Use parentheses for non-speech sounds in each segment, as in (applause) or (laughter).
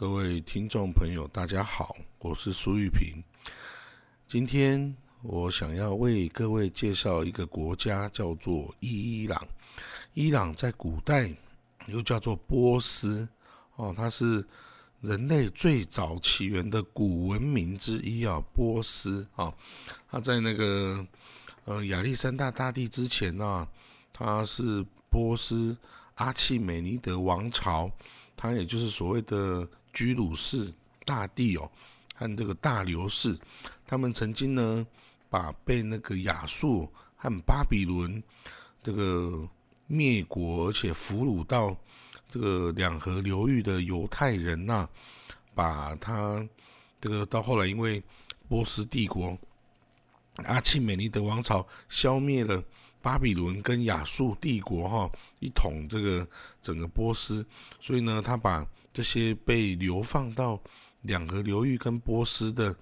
各位听众朋友，大家好，我是苏玉平。今天我想要为各位介绍一个国家，叫做伊朗。伊朗在古代又叫做波斯哦，它是人类最早起源的古文明之一啊。波斯啊，它在那个呃亚历山大大帝之前呢，它是波斯阿契美尼德王朝，它也就是所谓的。居鲁士大帝哦，和这个大流士，他们曾经呢，把被那个亚述和巴比伦这个灭国，而且俘虏到这个两河流域的犹太人呐，把他这个到后来，因为波斯帝国阿契美尼德王朝消灭了巴比伦跟亚述帝国哈，一统这个整个波斯，所以呢，他把这些被流放到两河流域跟波斯的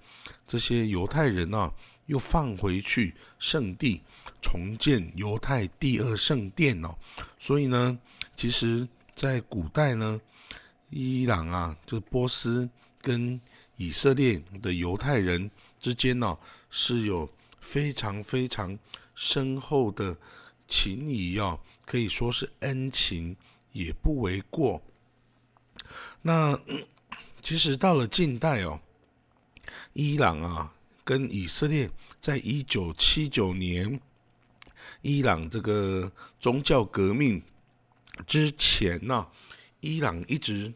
这些犹太人啊，又放回去圣地，重建犹太第二圣殿哦。所以呢，其实，在古代呢，伊朗啊，就波斯跟以色列的犹太人之间呢，是有非常非常深厚的情谊哦，可以说是恩情，也不为过。那 (clears throat) 其实到了近代哦，伊朗啊跟以色列在一九七九年，伊朗这个宗教革命之前呢，伊朗一直，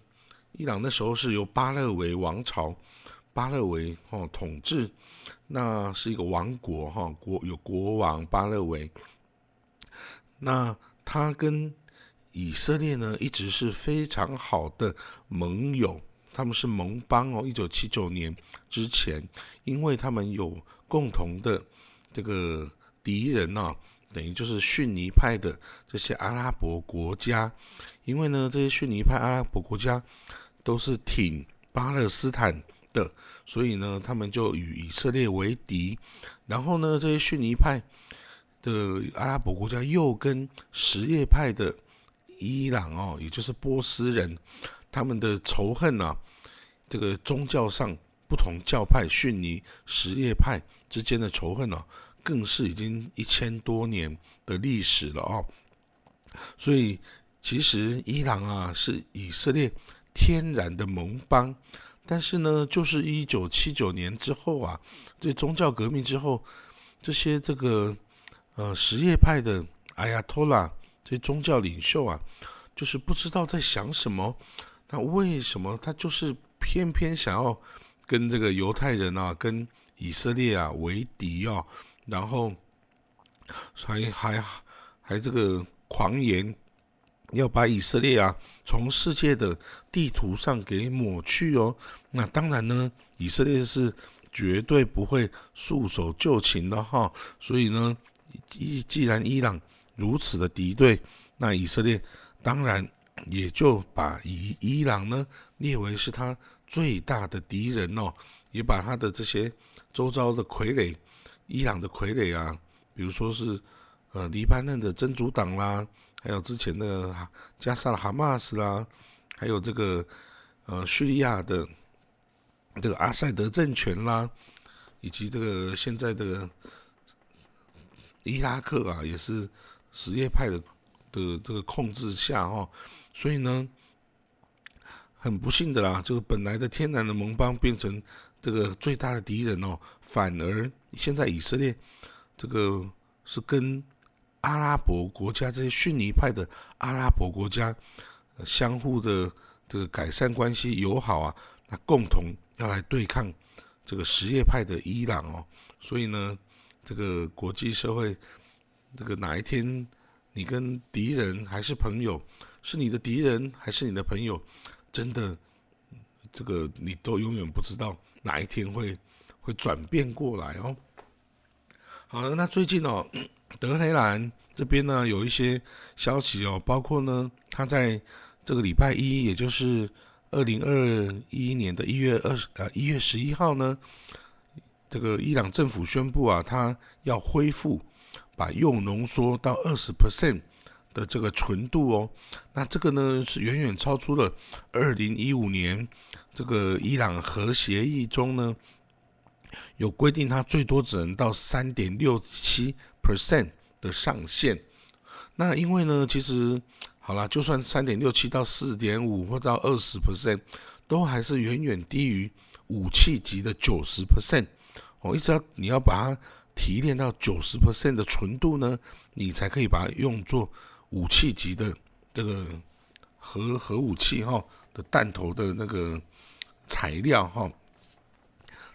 伊朗那时候是由巴勒维王朝，巴勒维哦统治，那是一个王国哈，国有国王巴勒维，那他跟。以色列呢，一直是非常好的盟友，他们是盟邦哦。一九七九年之前，因为他们有共同的这个敌人呐，等于就是逊尼派的这些阿拉伯国家。因为呢，这些逊尼派阿拉伯国家都是挺巴勒斯坦的，所以呢，他们就与以色列为敌。然后呢，这些逊尼派的阿拉伯国家又跟什叶派的。伊朗哦，也就是波斯人，他们的仇恨呐，这个宗教上不同教派逊尼什叶派之间的仇恨呢，更是已经一千多年的历史了哦。所以其实伊朗啊是以色列天然的盟邦，但是呢，就是一九七九年之后啊，这宗教革命之后，这些这个呃什叶派的阿亚托拉。这宗教领袖啊，就是不知道在想什么。那为什么他就是偏偏想要跟这个犹太人啊、跟以色列啊为敌啊？然后还还还这个狂言要把以色列啊从世界的地图上给抹去哦。那当然呢，以色列是绝对不会束手就擒的哈。所以呢，既既然伊朗。如此的敌对，那以色列当然也就把伊伊朗呢列为是他最大的敌人哦，也把他的这些周遭的傀儡，伊朗的傀儡啊，比如说是呃黎巴嫩的真主党啦，还有之前的加沙的哈马斯啦，还有这个呃叙利亚的这个阿塞德政权啦，以及这个现在的伊拉克啊，也是。什叶派的的这个控制下哈，所以呢，很不幸的啦，就是本来的天然的盟邦变成这个最大的敌人哦，反而现在以色列这个是跟阿拉伯国家这些逊尼派的阿拉伯国家相互的这个改善关系友好啊，那共同要来对抗这个什叶派的伊朗哦，所以呢，这个国际社会。这个哪一天你跟敌人还是朋友，是你的敌人还是你的朋友，真的，这个你都永远不知道哪一天会会转变过来哦。好了，那最近哦，(clears throat) 德黑兰这边呢有一些消息哦，包括呢，他在这个礼拜一，也就是二零二一年的一月二十呃一月十一号呢，这个伊朗政府宣布啊，他要恢复。把铀浓缩到二十 percent 的这个纯度哦。那这个呢是远远超出了二零一五年这个伊朗核协议中呢有规定，它最多只能到三点六七 percent 的上限。那因为呢，其实好了，就算三点六七到四点五或到二十 percent，都还是远远低于武器级的九十 percent。哦，一直要你要把它提炼到九十 percent 的纯度呢，你才可以把它用作武器级的这个核核武器哈的弹头的那个材料哈。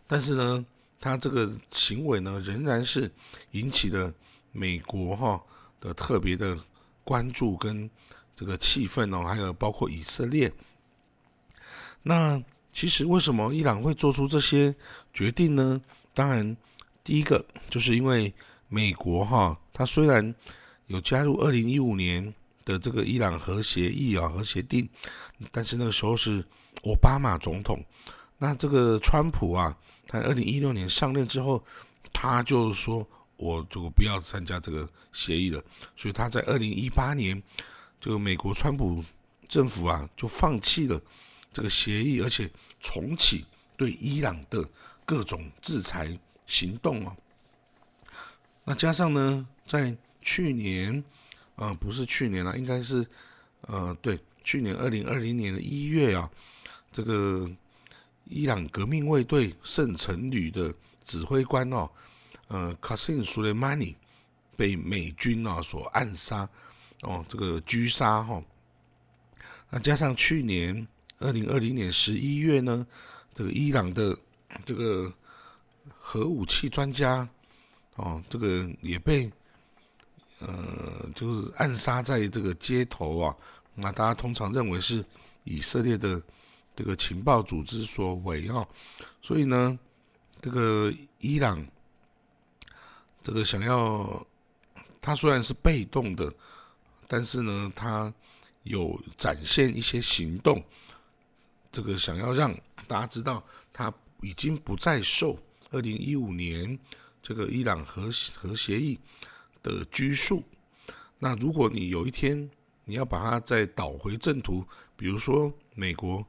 但是呢，他这个行为呢，仍然是引起了美国哈。的特别的关注跟这个气氛哦，还有包括以色列。那其实为什么伊朗会做出这些决定呢？当然，第一个就是因为美国哈，它虽然有加入二零一五年的这个伊朗核协议啊核协定，但是那个时候是奥巴马总统。那这个川普啊，他二零一六年上任之后，他就说。我就不要参加这个协议了，所以他在二零一八年，这个美国川普政府啊就放弃了这个协议，而且重启对伊朗的各种制裁行动哦。那加上呢，在去年，呃，不是去年了，应该是呃，对，去年二零二零年的一月啊，这个伊朗革命卫队圣城旅的指挥官哦。呃，卡辛苏雷曼尼被美军啊所暗杀，哦，这个狙杀哈。那加上去年二零二零年十一月呢，这个伊朗的这个核武器专家哦，这个也被呃就是暗杀在这个街头啊。那大家通常认为是以色列的这个情报组织所为啊。所以呢，这个伊朗。这个想要，他虽然是被动的，但是呢，他有展现一些行动。这个想要让大家知道，他已经不再受二零一五年这个伊朗核核协议的拘束。那如果你有一天你要把它再导回正途，比如说美国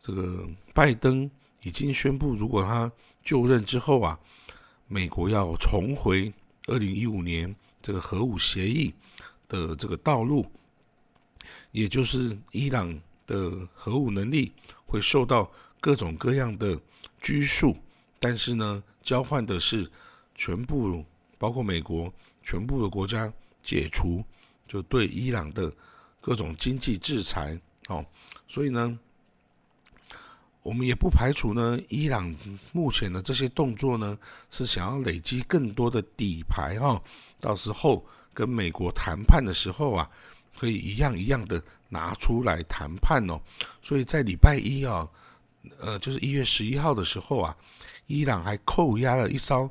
这个拜登已经宣布，如果他就任之后啊，美国要重回。二零一五年这个核武协议的这个道路，也就是伊朗的核武能力会受到各种各样的拘束，但是呢，交换的是全部包括美国全部的国家解除就对伊朗的各种经济制裁，哦，所以呢。我们也不排除呢，伊朗目前的这些动作呢，是想要累积更多的底牌哈，到时候跟美国谈判的时候啊，可以一样一样的拿出来谈判哦。所以在礼拜一啊，呃，就是一月十一号的时候啊，伊朗还扣押了一艘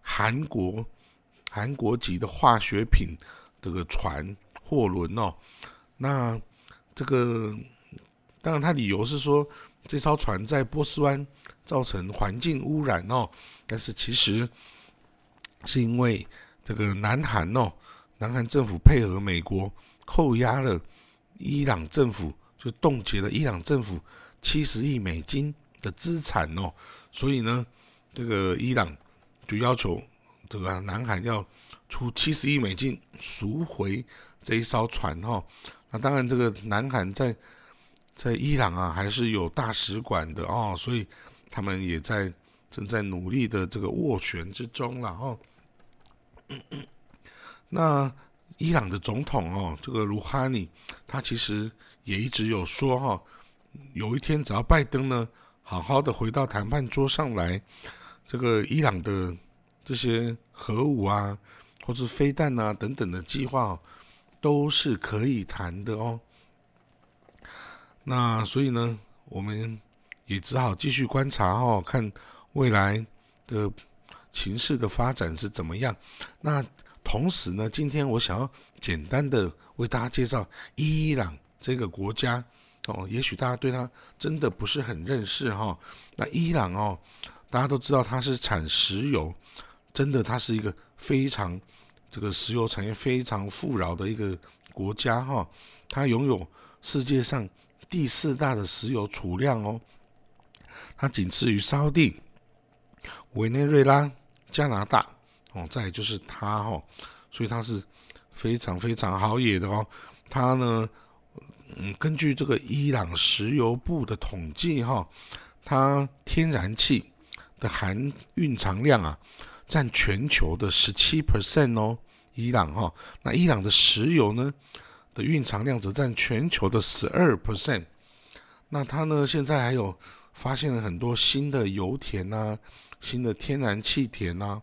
韩国韩国籍的化学品这个船货轮哦。那这个当然，他理由是说。这艘船在波斯湾造成环境污染哦，但是其实是因为这个南韩哦，南韩政府配合美国扣押了伊朗政府，就冻结了伊朗政府七十亿美金的资产哦，所以呢，这个伊朗就要求这个南韩要出七十亿美金赎回这一艘船哈。那当然，这个南韩在。在伊朗啊，还是有大使馆的哦，所以他们也在正在努力的这个斡旋之中了哦。那伊朗的总统哦，这个卢哈尼，他其实也一直有说哈，有一天只要拜登呢好好的回到谈判桌上来，这个伊朗的这些核武啊，或者飞弹啊等等的计划，都是可以谈的哦。那所以呢，我们也只好继续观察哦，看未来的情势的发展是怎么样。那同时呢，今天我想要简单的为大家介绍伊朗这个国家哦，也许大家对它真的不是很认识哈。那伊朗哦，大家都知道它是产石油，真的它是一个非常这个石油产业非常富饶的一个国家哈，它拥有世界上第四大的石油储量哦，它仅次于沙地、委内瑞拉、加拿大哦，再就是它哈，所以它是非常非常好野的哦。它呢，嗯，根据这个伊朗石油部的统计哈，它天然气的含蕴藏量啊，占全球的十七 percent 哦。伊朗哈，那伊朗的石油呢的蕴藏量则占全球的十二 percent。那它呢现在还有发现了很多新的油田呐，新的天然气田呐，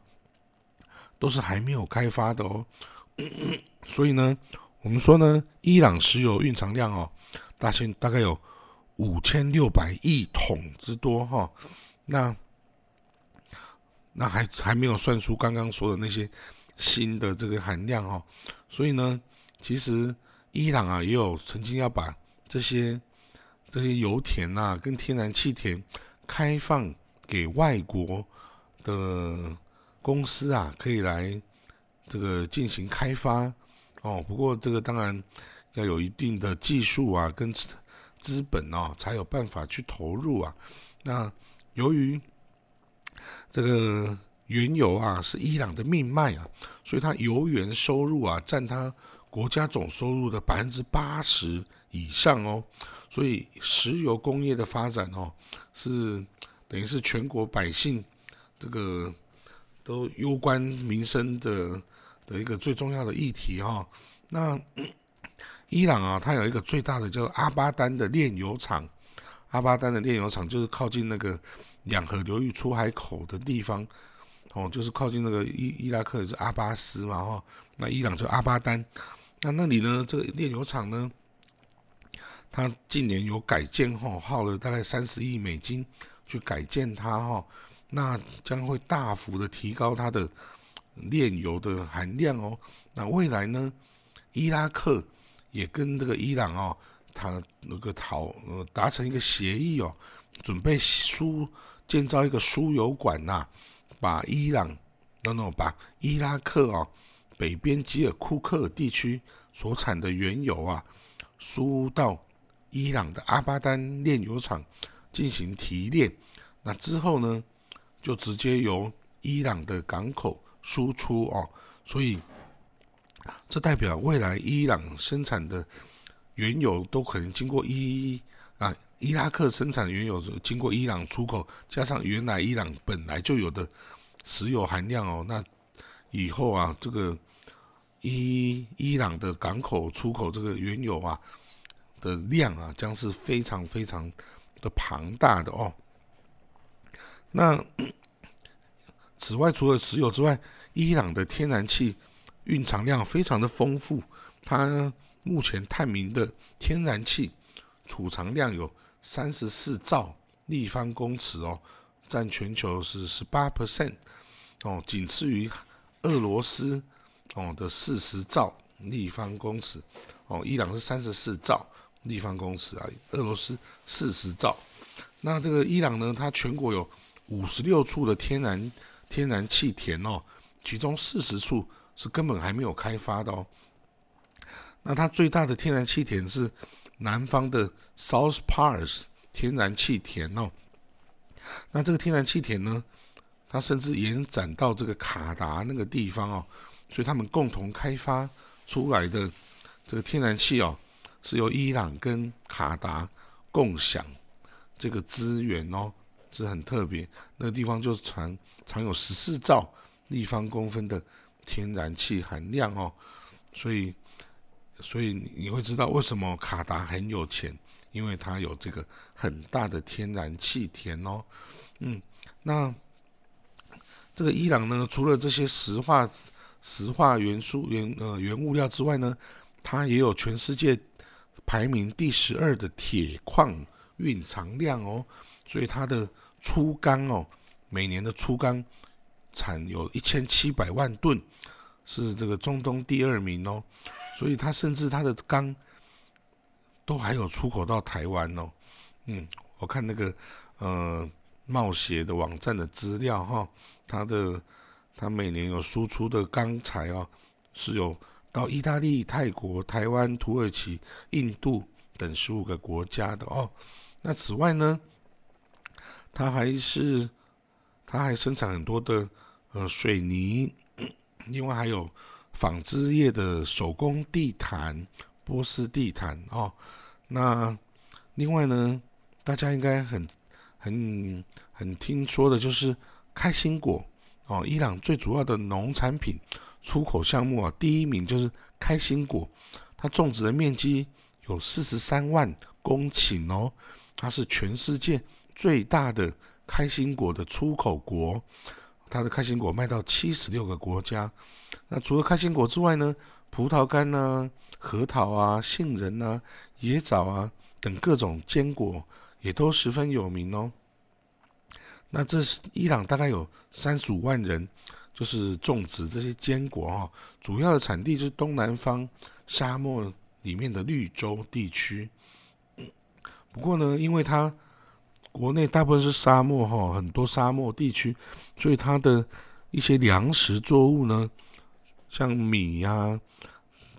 都是还没有开发的哦。(coughs) 所以呢，我们说呢，伊朗石油蕴藏量哦，大概大概有五千六百亿桶之多哈。那那还还没有算出刚刚说的那些。新的这个含量哦，所以呢，其实伊朗啊也有曾经要把这些这些油田呐跟天然气田开放给外国的公司啊，可以来这个进行开发哦。不过这个当然要有一定的技术啊跟资本哦，才有办法去投入啊。那由于这个。原油啊是伊朗的命脉啊，所以它油源收入啊占它国家总收入的百分之八十以上哦，所以石油工业的发展哦是等于是全国百姓这个都攸关民生的的一个最重要的议题哈。那伊朗啊，它有一个最大的叫阿巴丹的炼油厂，阿巴丹的炼油厂就是靠近那个两河流域出海口的地方。哦，就是靠近那个伊伊拉克是阿巴斯嘛，哈，那伊朗就阿巴丹，那那里呢，这个炼油厂呢，它近年有改建，哈，耗了大概三十亿美金去改建它，哈，那将会大幅的提高它的炼油的含量哦。那未来呢，伊拉克也跟这个伊朗哦，他那个讨呃达成一个协议哦，准备输建造一个输油管呐。把伊朗，no no，把伊拉克啊北边吉尔库克地区所产的原油啊输到伊朗的阿巴丹炼油厂进行提炼，那之后呢就直接由伊朗的港口输出哦，所以这代表未来伊朗生产的原油都可能经过伊啊伊拉克生产原油经过伊朗出口，加上原来伊朗本来就有的。石油含量哦，那以后啊，这个伊伊朗的港口出口这个原油啊的量啊，将是非常非常的庞大的哦。那此外，除了石油之外，伊朗的天然气蕴藏量非常的丰富，它目前探明的天然气储藏量有三十四兆立方公尺哦。占全球是十八 percent，哦，仅次于俄罗斯哦的四十兆立方公尺，哦，伊朗是三十四兆立方公尺啊，俄罗斯四十兆。那这个伊朗呢，它全国有五十六处的天然天然气田哦，其中四十处是根本还没有开发的哦。那它最大的天然气田是南方的 South Pars 天然气田哦。那这个天然气田呢，它甚至延展到这个卡达那个地方哦，所以他们共同开发出来的这个天然气哦，是由伊朗跟卡达共享这个资源哦，这很特别。那个地方就传藏有十四兆立方公分的天然气含量哦，所以所以你会知道为什么卡达很有钱。因为它有这个很大的天然气田哦，嗯，那这个伊朗呢，除了这些石化、石化元素、原呃原物料之外呢，它也有全世界排名第十二的铁矿蕴藏量哦，所以它的粗钢哦，每年的粗钢产有一千七百万吨，是这个中东第二名哦，所以它甚至它的钢。都还有出口到台湾哦，嗯，我看那个呃冒险的网站的资料哈，它的它每年有输出的钢材哦，是有到意大利、泰国、台湾、土耳其、印度等十五个国家的哦。那此外呢，它还是它还生产很多的呃水泥，(clears throat) 另外还有纺织业的手工地毯、波斯地毯哦。那另外呢，大家应该很很很听说的就是开心果哦，伊朗最主要的农产品。出口项目啊，第一名就是开心果，它种植的面积有四十三万公顷哦，它是全世界最大的开心果的出口国，它的开心果卖到七十六个国家。那除了开心果之外呢，葡萄干呢、核桃啊、杏仁啊、椰枣啊等各种坚果也都十分有名哦。那这是伊朗大概有三十五万人。就是种植这些坚果哈，主要的产地是东南方沙漠里面的绿洲地区。不过呢，因为它国内大部分是沙漠哈，很多沙漠地区，所以它的一些粮食作物呢，像米呀、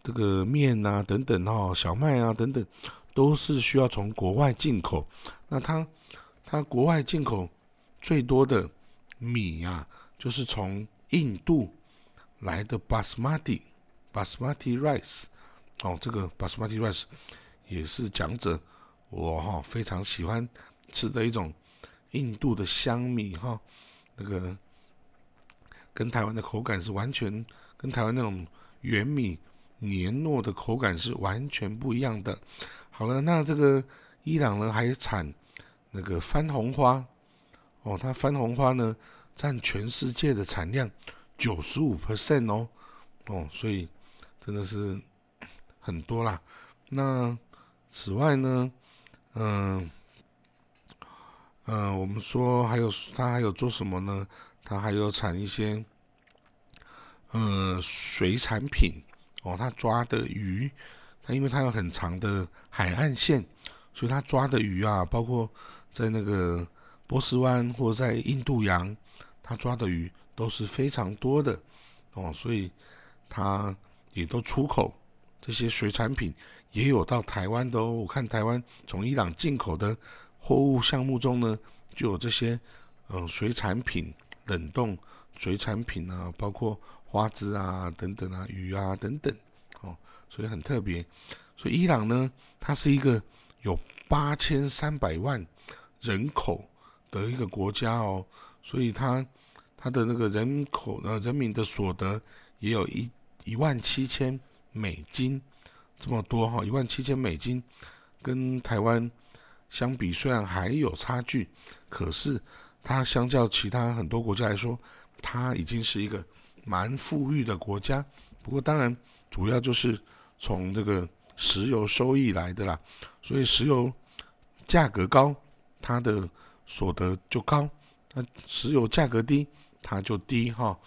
这个面啊等等哈，小麦啊等等，都是需要从国外进口。那它它国外进口最多的米呀，就是从印度来的 basmati basmati rice，哦，这个 basmati rice 也是讲者我哈非常喜欢吃的一种印度的香米哈，那个跟台湾的口感是完全跟台湾那种圆米黏糯的口感是完全不一样的。好了，那这个伊朗呢还产那个番红花，哦，它番红花呢。占全世界的产量九十五 percent 哦，哦，所以真的是很多啦。那此外呢，嗯，嗯，我们说还有它还有做什么呢？它还有产一些，呃，水产品哦。它抓的鱼，它因为它有很长的海岸线，所以它抓的鱼啊，包括在那个波斯湾或者在印度洋。他抓的鱼都是非常多的哦，所以他也都出口这些水产品，也有到台湾的哦。我看台湾从伊朗进口的货物项目中呢，就有这些嗯水产品、冷冻水产品啊，包括花枝啊等等啊、鱼啊等等哦，所以很特别。所以伊朗呢，它是一个有八千三百万人口的一个国家哦，所以它。它的那个人口呃人民的所得也有一一万七千美金这么多哈，一万七千美金跟台湾相比虽然还有差距，可是它相较其他很多国家来说，它已经是一个蛮富裕的国家。不过当然主要就是从这个石油收益来的啦，所以石油价格高，它的所得就高；那石油价格低。它就低哈，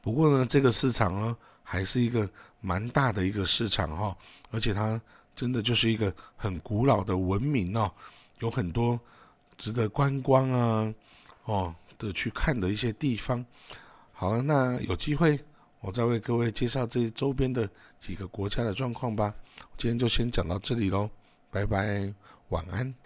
不过呢，这个市场呢还是一个蛮大的一个市场哈，而且它真的就是一个很古老的文明哦，有很多值得观光啊哦的去看的一些地方。好了，那有机会我再为各位介绍这周边的几个国家的状况吧。今天就先讲到这里喽，拜拜，晚安。